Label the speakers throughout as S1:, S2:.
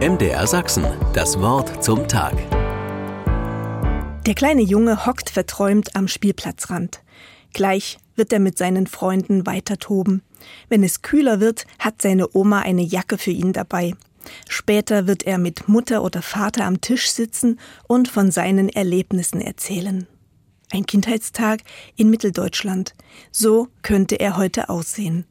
S1: MDR Sachsen, das Wort zum Tag.
S2: Der kleine Junge hockt verträumt am Spielplatzrand. Gleich wird er mit seinen Freunden weiter toben. Wenn es kühler wird, hat seine Oma eine Jacke für ihn dabei. Später wird er mit Mutter oder Vater am Tisch sitzen und von seinen Erlebnissen erzählen. Ein Kindheitstag in Mitteldeutschland. So könnte er heute aussehen.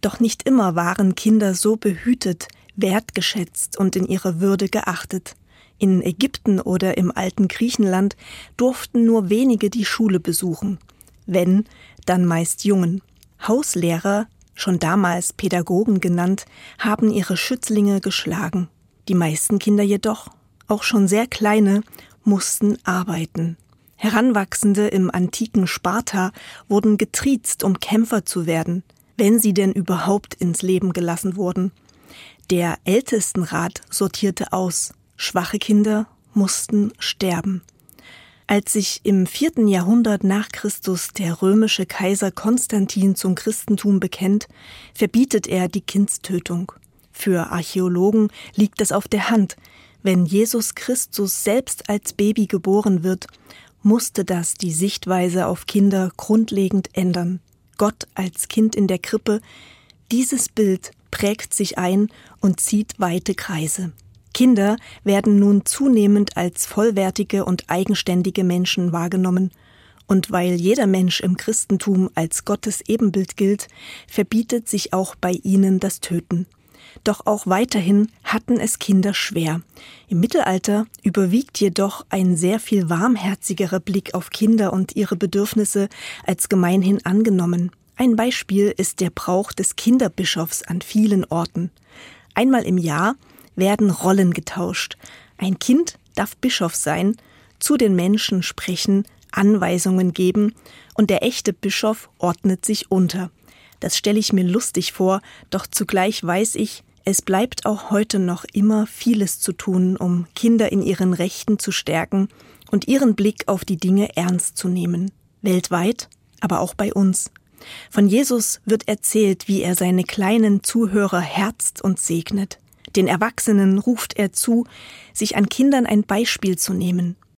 S2: Doch nicht immer waren Kinder so behütet, wertgeschätzt und in ihrer Würde geachtet. In Ägypten oder im alten Griechenland durften nur wenige die Schule besuchen. Wenn, dann meist Jungen. Hauslehrer, schon damals Pädagogen genannt, haben ihre Schützlinge geschlagen. Die meisten Kinder jedoch, auch schon sehr kleine, mussten arbeiten. Heranwachsende im antiken Sparta wurden getriezt, um Kämpfer zu werden, wenn sie denn überhaupt ins Leben gelassen wurden. Der Ältestenrat sortierte aus, schwache Kinder mussten sterben. Als sich im vierten Jahrhundert nach Christus der römische Kaiser Konstantin zum Christentum bekennt, verbietet er die Kindstötung. Für Archäologen liegt es auf der Hand, wenn Jesus Christus selbst als Baby geboren wird, musste das die Sichtweise auf Kinder grundlegend ändern. Gott als Kind in der Krippe, dieses Bild prägt sich ein und zieht weite Kreise. Kinder werden nun zunehmend als vollwertige und eigenständige Menschen wahrgenommen, und weil jeder Mensch im Christentum als Gottes Ebenbild gilt, verbietet sich auch bei ihnen das Töten. Doch auch weiterhin hatten es Kinder schwer. Im Mittelalter überwiegt jedoch ein sehr viel warmherzigerer Blick auf Kinder und ihre Bedürfnisse als gemeinhin angenommen. Ein Beispiel ist der Brauch des Kinderbischofs an vielen Orten. Einmal im Jahr werden Rollen getauscht. Ein Kind darf Bischof sein, zu den Menschen sprechen, Anweisungen geben und der echte Bischof ordnet sich unter. Das stelle ich mir lustig vor, doch zugleich weiß ich, es bleibt auch heute noch immer vieles zu tun, um Kinder in ihren Rechten zu stärken und ihren Blick auf die Dinge ernst zu nehmen. Weltweit, aber auch bei uns. Von Jesus wird erzählt, wie er seine kleinen Zuhörer herzt und segnet. Den Erwachsenen ruft er zu, sich an Kindern ein Beispiel zu nehmen.